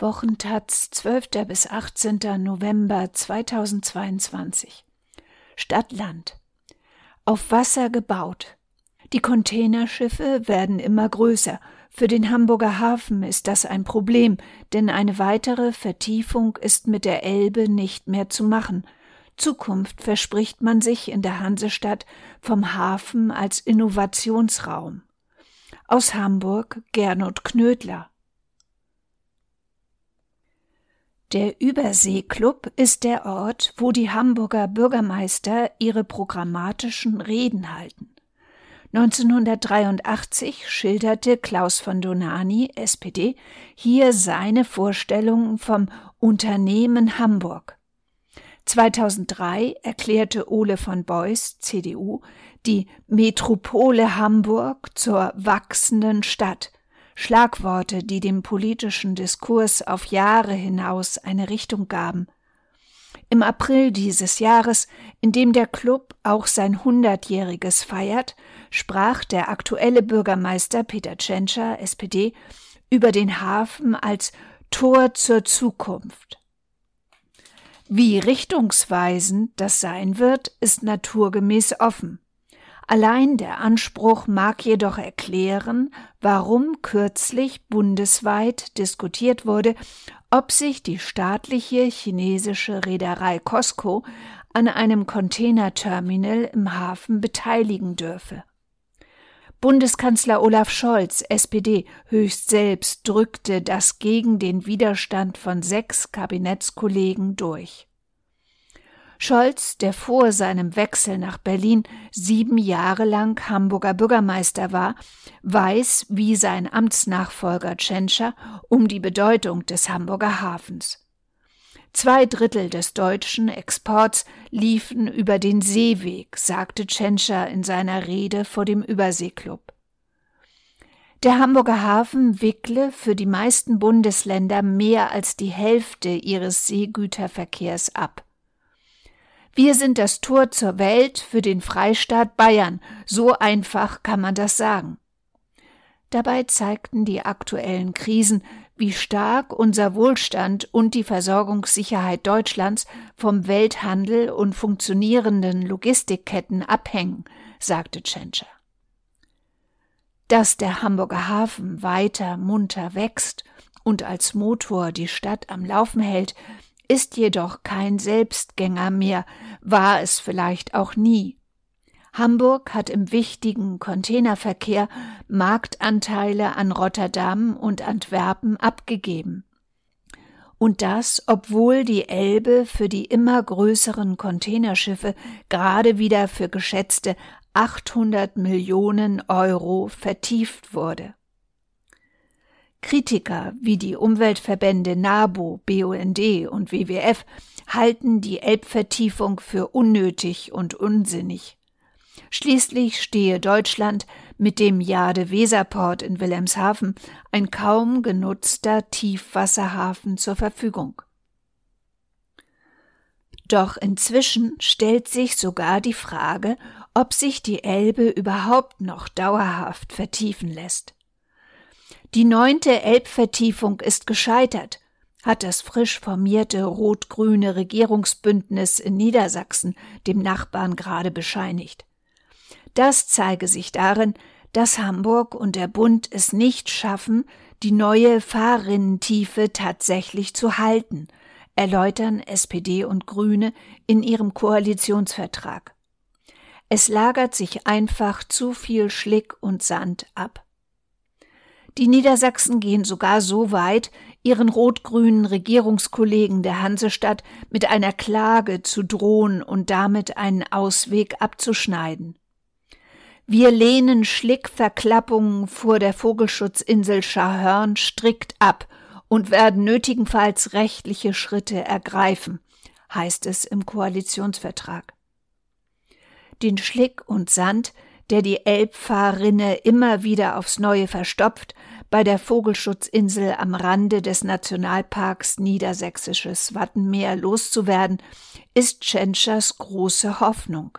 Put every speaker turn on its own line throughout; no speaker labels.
Wochentaz 12. bis 18. November 2022 Stadtland Auf Wasser gebaut. Die Containerschiffe werden immer größer. Für den Hamburger Hafen ist das ein Problem, denn eine weitere Vertiefung ist mit der Elbe nicht mehr zu machen. Zukunft verspricht man sich in der Hansestadt vom Hafen als Innovationsraum. Aus Hamburg Gernot Knödler Der Überseeklub ist der Ort, wo die Hamburger Bürgermeister ihre programmatischen Reden halten. 1983 schilderte Klaus von Donani, SPD, hier seine Vorstellungen vom Unternehmen Hamburg. 2003 erklärte Ole von Beuys, CDU, die Metropole Hamburg zur wachsenden Stadt Schlagworte, die dem politischen Diskurs auf Jahre hinaus eine Richtung gaben. Im April dieses Jahres, in dem der Club auch sein Hundertjähriges feiert, sprach der aktuelle Bürgermeister Peter Tschentscher, SPD, über den Hafen als Tor zur Zukunft. Wie richtungsweisend das sein wird, ist naturgemäß offen. Allein der Anspruch mag jedoch erklären, warum kürzlich bundesweit diskutiert wurde, ob sich die staatliche chinesische Reederei Costco an einem Containerterminal im Hafen beteiligen dürfe. Bundeskanzler Olaf Scholz, SPD, höchst selbst drückte das gegen den Widerstand von sechs Kabinettskollegen durch. Scholz, der vor seinem Wechsel nach Berlin sieben Jahre lang Hamburger Bürgermeister war, weiß wie sein Amtsnachfolger Tschentscher um die Bedeutung des Hamburger Hafens. Zwei Drittel des deutschen Exports liefen über den Seeweg, sagte Tschentscher in seiner Rede vor dem Überseeklub. Der Hamburger Hafen wickle für die meisten Bundesländer mehr als die Hälfte ihres Seegüterverkehrs ab. Wir sind das Tor zur Welt für den Freistaat Bayern. So einfach kann man das sagen. Dabei zeigten die aktuellen Krisen, wie stark unser Wohlstand und die Versorgungssicherheit Deutschlands vom Welthandel und funktionierenden Logistikketten abhängen, sagte Tschentscher. Dass der Hamburger Hafen weiter munter wächst und als Motor die Stadt am Laufen hält, ist jedoch kein Selbstgänger mehr, war es vielleicht auch nie. Hamburg hat im wichtigen Containerverkehr Marktanteile an Rotterdam und Antwerpen abgegeben. Und das, obwohl die Elbe für die immer größeren Containerschiffe gerade wieder für geschätzte 800 Millionen Euro vertieft wurde. Kritiker wie die Umweltverbände NABU, BUND und WWF halten die Elbvertiefung für unnötig und unsinnig. Schließlich stehe Deutschland mit dem Jade-Weserport in Wilhelmshaven ein kaum genutzter Tiefwasserhafen zur Verfügung. Doch inzwischen stellt sich sogar die Frage, ob sich die Elbe überhaupt noch dauerhaft vertiefen lässt. Die neunte Elbvertiefung ist gescheitert, hat das frisch formierte rot-grüne Regierungsbündnis in Niedersachsen dem Nachbarn gerade bescheinigt. Das zeige sich darin, dass Hamburg und der Bund es nicht schaffen, die neue Fahrrinnentiefe tatsächlich zu halten, erläutern SPD und Grüne in ihrem Koalitionsvertrag. Es lagert sich einfach zu viel Schlick und Sand ab. Die Niedersachsen gehen sogar so weit, ihren rot-grünen Regierungskollegen der Hansestadt mit einer Klage zu drohen und damit einen Ausweg abzuschneiden. Wir lehnen Schlickverklappungen vor der Vogelschutzinsel Scharhörn strikt ab und werden nötigenfalls rechtliche Schritte ergreifen, heißt es im Koalitionsvertrag. Den Schlick und Sand der die Elbfahrrinne immer wieder aufs Neue verstopft, bei der Vogelschutzinsel am Rande des Nationalparks Niedersächsisches Wattenmeer loszuwerden, ist Tschentschers große Hoffnung.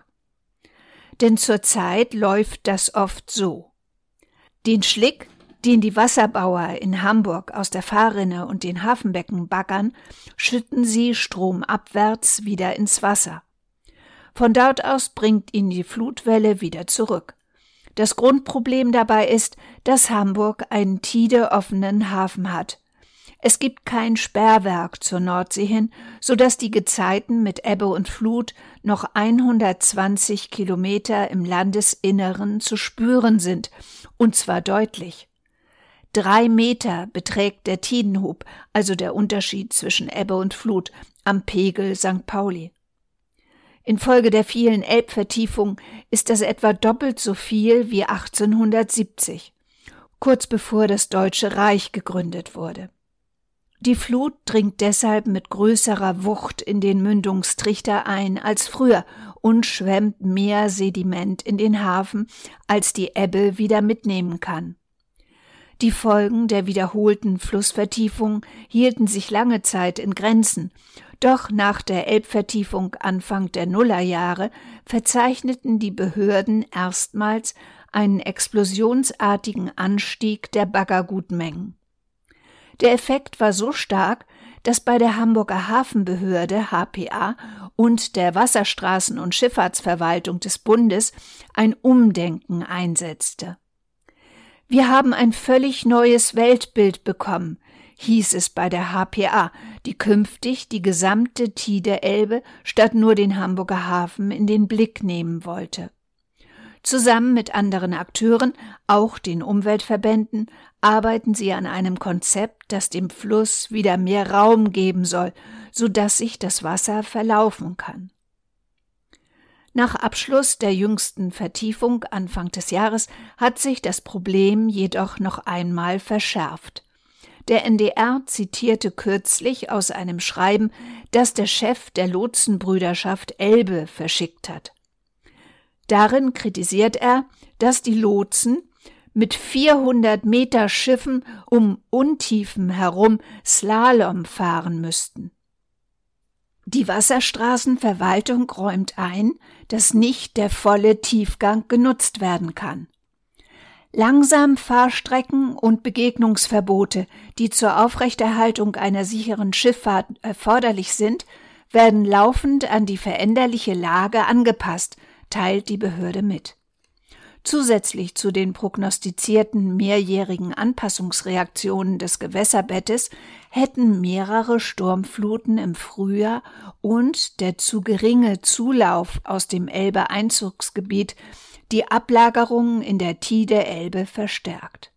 Denn zurzeit läuft das oft so. Den Schlick den die Wasserbauer in Hamburg aus der Fahrrinne und den Hafenbecken baggern, schütten sie stromabwärts wieder ins Wasser. Von dort aus bringt ihn die Flutwelle wieder zurück. Das Grundproblem dabei ist, dass Hamburg einen tideoffenen Hafen hat. Es gibt kein Sperrwerk zur Nordsee hin, so dass die Gezeiten mit Ebbe und Flut noch 120 Kilometer im Landesinneren zu spüren sind, und zwar deutlich. Drei Meter beträgt der Tidenhub, also der Unterschied zwischen Ebbe und Flut, am Pegel St. Pauli. Infolge der vielen Elbvertiefungen ist das etwa doppelt so viel wie 1870, kurz bevor das Deutsche Reich gegründet wurde. Die Flut dringt deshalb mit größerer Wucht in den Mündungstrichter ein als früher und schwemmt mehr Sediment in den Hafen, als die Ebbe wieder mitnehmen kann. Die Folgen der wiederholten Flussvertiefung hielten sich lange Zeit in Grenzen, doch nach der Elbvertiefung Anfang der Nullerjahre verzeichneten die Behörden erstmals einen explosionsartigen Anstieg der Baggergutmengen. Der Effekt war so stark, dass bei der Hamburger Hafenbehörde HPA und der Wasserstraßen- und Schifffahrtsverwaltung des Bundes ein Umdenken einsetzte. Wir haben ein völlig neues Weltbild bekommen, hieß es bei der HPA, die künftig die gesamte Tide Elbe statt nur den Hamburger Hafen in den Blick nehmen wollte. Zusammen mit anderen Akteuren, auch den Umweltverbänden, arbeiten sie an einem Konzept, das dem Fluss wieder mehr Raum geben soll, so dass sich das Wasser verlaufen kann. Nach Abschluss der jüngsten Vertiefung Anfang des Jahres hat sich das Problem jedoch noch einmal verschärft. Der NDR zitierte kürzlich aus einem Schreiben, das der Chef der Lotsenbrüderschaft Elbe verschickt hat. Darin kritisiert er, dass die Lotsen mit 400 Meter Schiffen um Untiefen herum Slalom fahren müssten. Die Wasserstraßenverwaltung räumt ein, dass nicht der volle Tiefgang genutzt werden kann. Langsam Fahrstrecken und Begegnungsverbote, die zur Aufrechterhaltung einer sicheren Schifffahrt erforderlich sind, werden laufend an die veränderliche Lage angepasst, teilt die Behörde mit. Zusätzlich zu den prognostizierten mehrjährigen Anpassungsreaktionen des Gewässerbettes hätten mehrere Sturmfluten im Frühjahr und der zu geringe Zulauf aus dem Elbe-Einzugsgebiet die Ablagerungen in der Tide Elbe verstärkt.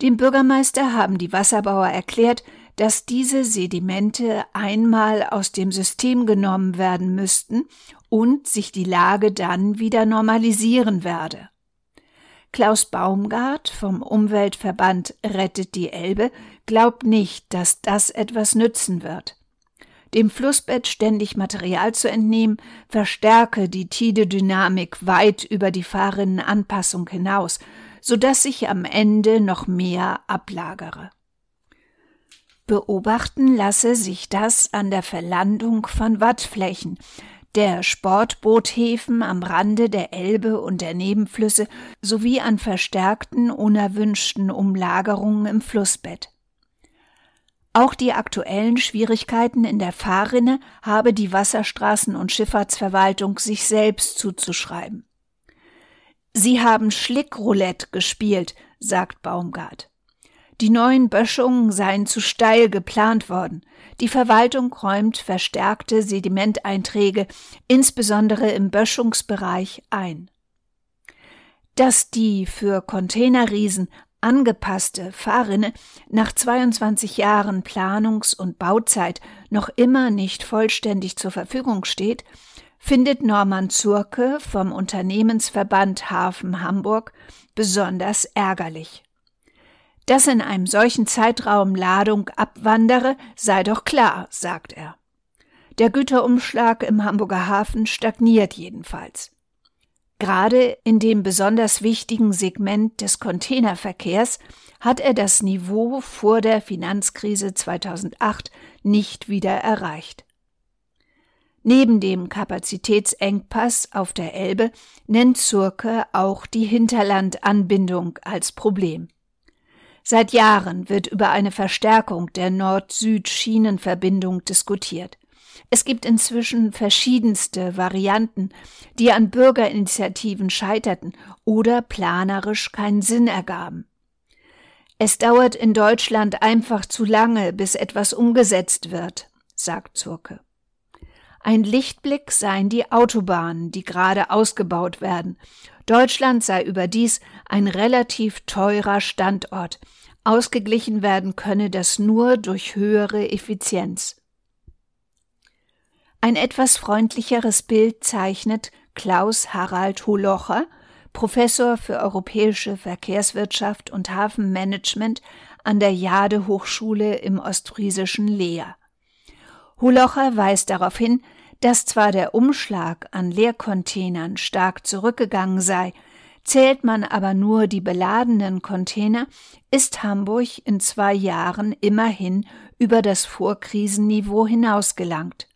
Dem Bürgermeister haben die Wasserbauer erklärt, dass diese Sedimente einmal aus dem System genommen werden müssten und sich die Lage dann wieder normalisieren werde. Klaus Baumgart vom Umweltverband Rettet die Elbe glaubt nicht, dass das etwas nützen wird. Dem Flussbett ständig Material zu entnehmen, verstärke die Tidedynamik weit über die Fahrrinnenanpassung hinaus, so dass sich am Ende noch mehr ablagere. Beobachten lasse sich das an der Verlandung von Wattflächen, der Sportboothäfen am Rande der Elbe und der Nebenflüsse sowie an verstärkten unerwünschten Umlagerungen im Flussbett. Auch die aktuellen Schwierigkeiten in der Fahrrinne habe die Wasserstraßen- und Schifffahrtsverwaltung sich selbst zuzuschreiben. Sie haben Schlickroulette gespielt, sagt Baumgart. Die neuen Böschungen seien zu steil geplant worden. Die Verwaltung räumt verstärkte Sedimenteinträge, insbesondere im Böschungsbereich, ein. Dass die für Containerriesen angepasste Fahrrinne nach 22 Jahren Planungs- und Bauzeit noch immer nicht vollständig zur Verfügung steht, findet Norman Zurke vom Unternehmensverband Hafen Hamburg besonders ärgerlich. Dass in einem solchen Zeitraum Ladung abwandere, sei doch klar, sagt er. Der Güterumschlag im Hamburger Hafen stagniert jedenfalls. Gerade in dem besonders wichtigen Segment des Containerverkehrs hat er das Niveau vor der Finanzkrise 2008 nicht wieder erreicht. Neben dem Kapazitätsengpass auf der Elbe nennt Zurke auch die Hinterlandanbindung als Problem. Seit Jahren wird über eine Verstärkung der Nord-Süd-Schienenverbindung diskutiert. Es gibt inzwischen verschiedenste Varianten, die an Bürgerinitiativen scheiterten oder planerisch keinen Sinn ergaben. Es dauert in Deutschland einfach zu lange, bis etwas umgesetzt wird, sagt Zurke. Ein Lichtblick seien die Autobahnen, die gerade ausgebaut werden. Deutschland sei überdies ein relativ teurer Standort. Ausgeglichen werden könne das nur durch höhere Effizienz. Ein etwas freundlicheres Bild zeichnet Klaus Harald Holocher, Professor für europäische Verkehrswirtschaft und Hafenmanagement an der Jade Hochschule im ostfriesischen Leer. Holocher weist darauf hin, dass zwar der Umschlag an Leercontainern stark zurückgegangen sei, zählt man aber nur die beladenen Container, ist Hamburg in zwei Jahren immerhin über das Vorkrisenniveau hinausgelangt.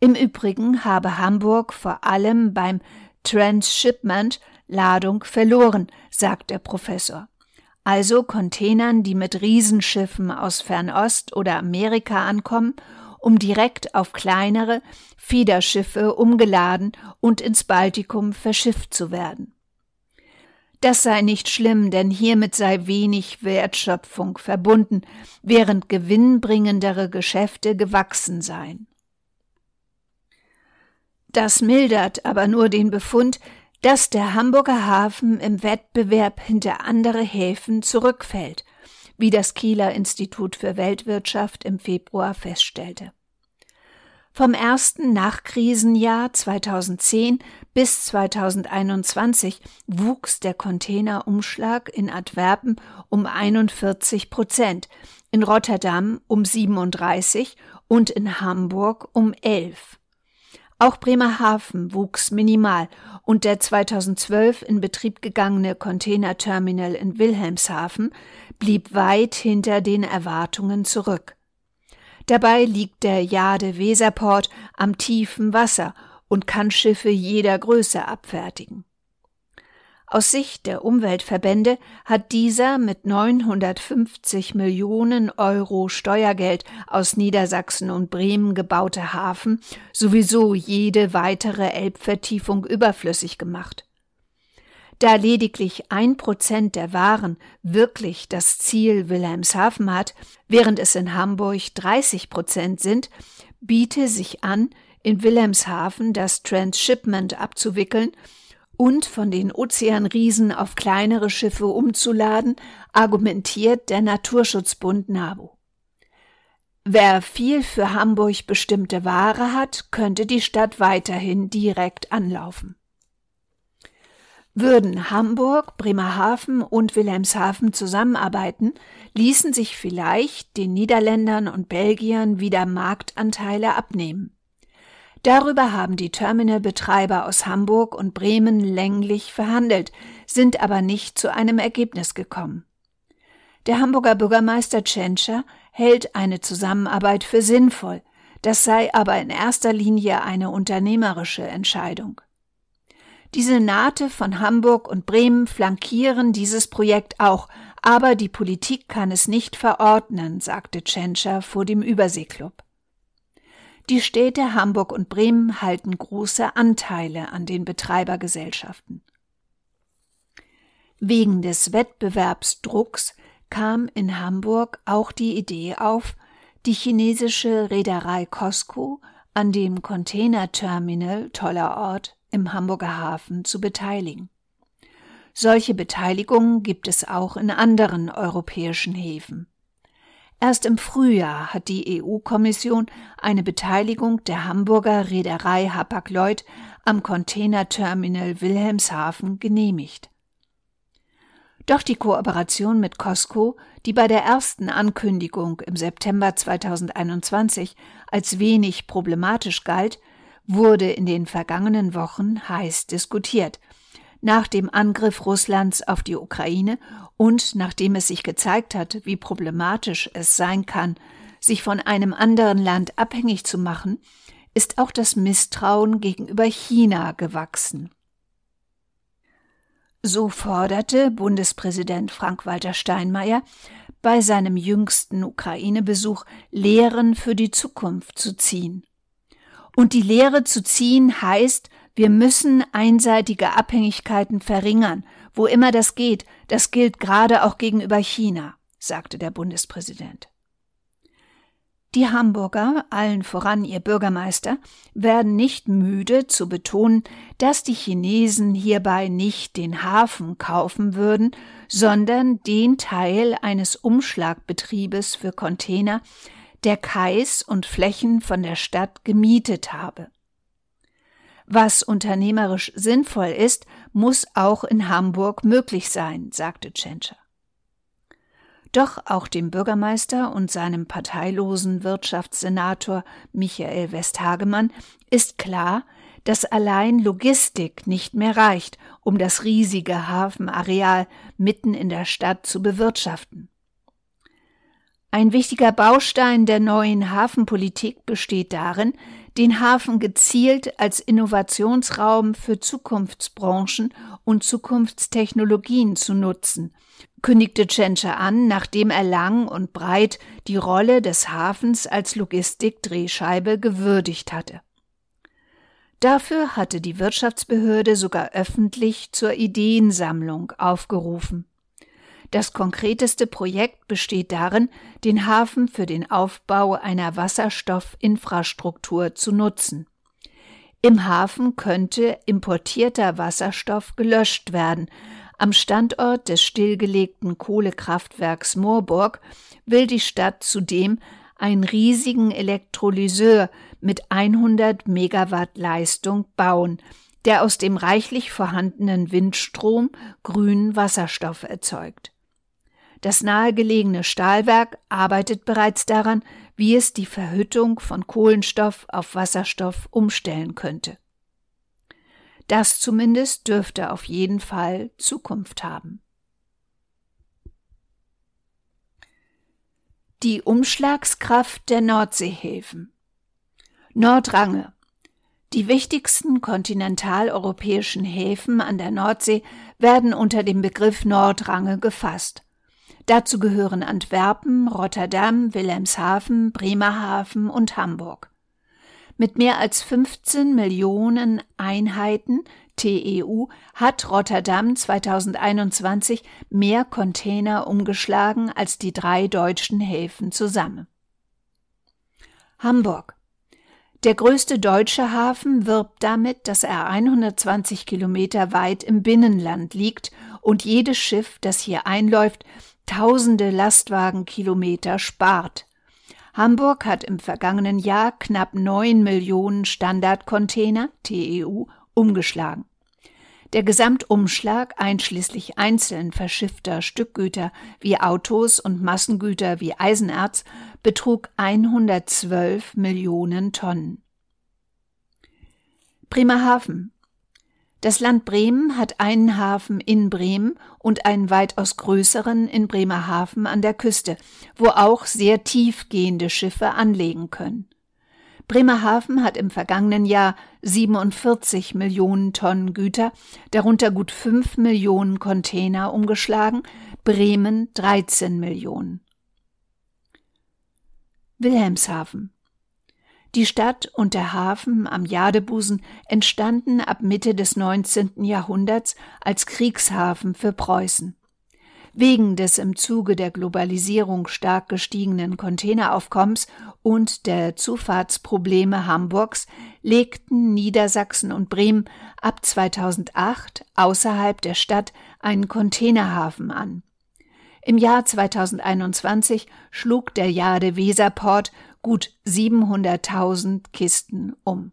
Im Übrigen habe Hamburg vor allem beim Transshipment Ladung verloren, sagt der Professor. Also Containern, die mit Riesenschiffen aus Fernost oder Amerika ankommen um direkt auf kleinere Fiederschiffe umgeladen und ins Baltikum verschifft zu werden. Das sei nicht schlimm, denn hiermit sei wenig Wertschöpfung verbunden, während gewinnbringendere Geschäfte gewachsen seien. Das mildert aber nur den Befund, dass der Hamburger Hafen im Wettbewerb hinter andere Häfen zurückfällt wie das Kieler Institut für Weltwirtschaft im Februar feststellte. Vom ersten Nachkrisenjahr 2010 bis 2021 wuchs der Containerumschlag in Antwerpen um 41 Prozent, in Rotterdam um 37 und in Hamburg um 11. Auch Bremerhaven wuchs minimal und der 2012 in Betrieb gegangene Containerterminal in Wilhelmshaven blieb weit hinter den Erwartungen zurück. Dabei liegt der Jade Weserport am tiefen Wasser und kann Schiffe jeder Größe abfertigen. Aus Sicht der Umweltverbände hat dieser mit 950 Millionen Euro Steuergeld aus Niedersachsen und Bremen gebaute Hafen sowieso jede weitere Elbvertiefung überflüssig gemacht. Da lediglich ein Prozent der Waren wirklich das Ziel Wilhelmshaven hat, während es in Hamburg 30 Prozent sind, biete sich an, in Wilhelmshaven das Transshipment abzuwickeln und von den Ozeanriesen auf kleinere Schiffe umzuladen, argumentiert der Naturschutzbund NABU. Wer viel für Hamburg bestimmte Ware hat, könnte die Stadt weiterhin direkt anlaufen. Würden Hamburg, Bremerhaven und Wilhelmshaven zusammenarbeiten, ließen sich vielleicht den Niederländern und Belgiern wieder Marktanteile abnehmen. Darüber haben die Terminalbetreiber aus Hamburg und Bremen länglich verhandelt, sind aber nicht zu einem Ergebnis gekommen. Der Hamburger Bürgermeister Tschentscher hält eine Zusammenarbeit für sinnvoll, das sei aber in erster Linie eine unternehmerische Entscheidung. Die Senate von Hamburg und Bremen flankieren dieses Projekt auch, aber die Politik kann es nicht verordnen, sagte Tschentscher vor dem Überseeklub. Die Städte Hamburg und Bremen halten große Anteile an den Betreibergesellschaften. Wegen des Wettbewerbsdrucks kam in Hamburg auch die Idee auf, die chinesische Reederei Costco an dem Containerterminal Toller Ort im Hamburger Hafen zu beteiligen. Solche Beteiligungen gibt es auch in anderen europäischen Häfen. Erst im Frühjahr hat die EU-Kommission eine Beteiligung der Hamburger Reederei Hapag-Lloyd am Containerterminal Wilhelmshaven genehmigt. Doch die Kooperation mit Costco, die bei der ersten Ankündigung im September 2021 als wenig problematisch galt, wurde in den vergangenen Wochen heiß diskutiert – nach dem Angriff Russlands auf die Ukraine und nachdem es sich gezeigt hat, wie problematisch es sein kann, sich von einem anderen Land abhängig zu machen, ist auch das Misstrauen gegenüber China gewachsen. So forderte Bundespräsident Frank-Walter Steinmeier bei seinem jüngsten Ukraine-Besuch Lehren für die Zukunft zu ziehen. Und die Lehre zu ziehen heißt, wir müssen einseitige Abhängigkeiten verringern, wo immer das geht, das gilt gerade auch gegenüber China, sagte der Bundespräsident. Die Hamburger, allen voran ihr Bürgermeister, werden nicht müde zu betonen, dass die Chinesen hierbei nicht den Hafen kaufen würden, sondern den Teil eines Umschlagbetriebes für Container, der Kais und Flächen von der Stadt gemietet habe. Was unternehmerisch sinnvoll ist, muss auch in Hamburg möglich sein, sagte Tschentscher. Doch auch dem Bürgermeister und seinem parteilosen Wirtschaftssenator Michael Westhagemann ist klar, dass allein Logistik nicht mehr reicht, um das riesige Hafenareal mitten in der Stadt zu bewirtschaften. Ein wichtiger Baustein der neuen Hafenpolitik besteht darin, den Hafen gezielt als Innovationsraum für Zukunftsbranchen und Zukunftstechnologien zu nutzen, kündigte Tschentscher an, nachdem er lang und breit die Rolle des Hafens als Logistikdrehscheibe gewürdigt hatte. Dafür hatte die Wirtschaftsbehörde sogar öffentlich zur Ideensammlung aufgerufen. Das konkreteste Projekt besteht darin, den Hafen für den Aufbau einer Wasserstoffinfrastruktur zu nutzen. Im Hafen könnte importierter Wasserstoff gelöscht werden. Am Standort des stillgelegten Kohlekraftwerks Moorburg will die Stadt zudem einen riesigen Elektrolyseur mit 100 Megawatt Leistung bauen, der aus dem reichlich vorhandenen Windstrom grünen Wasserstoff erzeugt. Das nahegelegene Stahlwerk arbeitet bereits daran, wie es die Verhüttung von Kohlenstoff auf Wasserstoff umstellen könnte. Das zumindest dürfte auf jeden Fall Zukunft haben. Die Umschlagskraft der Nordseehäfen. Nordrange. Die wichtigsten kontinentaleuropäischen Häfen an der Nordsee werden unter dem Begriff Nordrange gefasst. Dazu gehören Antwerpen, Rotterdam, Wilhelmshaven, Bremerhaven und Hamburg. Mit mehr als 15 Millionen Einheiten TEU hat Rotterdam 2021 mehr Container umgeschlagen als die drei deutschen Häfen zusammen. Hamburg. Der größte deutsche Hafen wirbt damit, dass er 120 Kilometer weit im Binnenland liegt und jedes Schiff, das hier einläuft, tausende Lastwagenkilometer spart. Hamburg hat im vergangenen Jahr knapp neun Millionen Standardcontainer TEU umgeschlagen. Der Gesamtumschlag einschließlich einzeln verschiffter Stückgüter wie Autos und Massengüter wie Eisenerz betrug 112 Millionen Tonnen. Bremerhaven das Land Bremen hat einen Hafen in Bremen und einen weitaus größeren in Bremerhaven an der Küste, wo auch sehr tiefgehende Schiffe anlegen können. Bremerhaven hat im vergangenen Jahr 47 Millionen Tonnen Güter, darunter gut 5 Millionen Container umgeschlagen, Bremen 13 Millionen. Wilhelmshaven die Stadt und der Hafen am Jadebusen entstanden ab Mitte des 19. Jahrhunderts als Kriegshafen für Preußen. Wegen des im Zuge der Globalisierung stark gestiegenen Containeraufkommens und der Zufahrtsprobleme Hamburgs legten Niedersachsen und Bremen ab 2008 außerhalb der Stadt einen Containerhafen an. Im Jahr 2021 schlug der Jade Weserport gut 700.000 Kisten um.